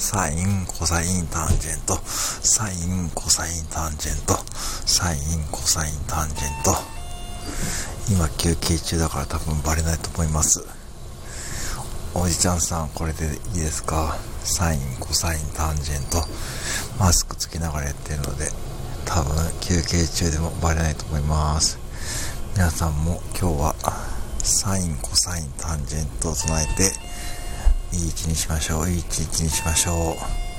サイン、コサイン、タンジェント、サイン、コサイン、タンジェント、サイン、コサイン、タンジェント。今休憩中だから多分バレないと思います。おじちゃんさん、これでいいですか？サイン、コサイン、タンジェント。マスクつけながらやってるので、多分休憩中でもバレないと思います。皆さんも今日はサイン、コサイン、タンジェントを備えて、いい一日にしましょう。いい一日にしましょう。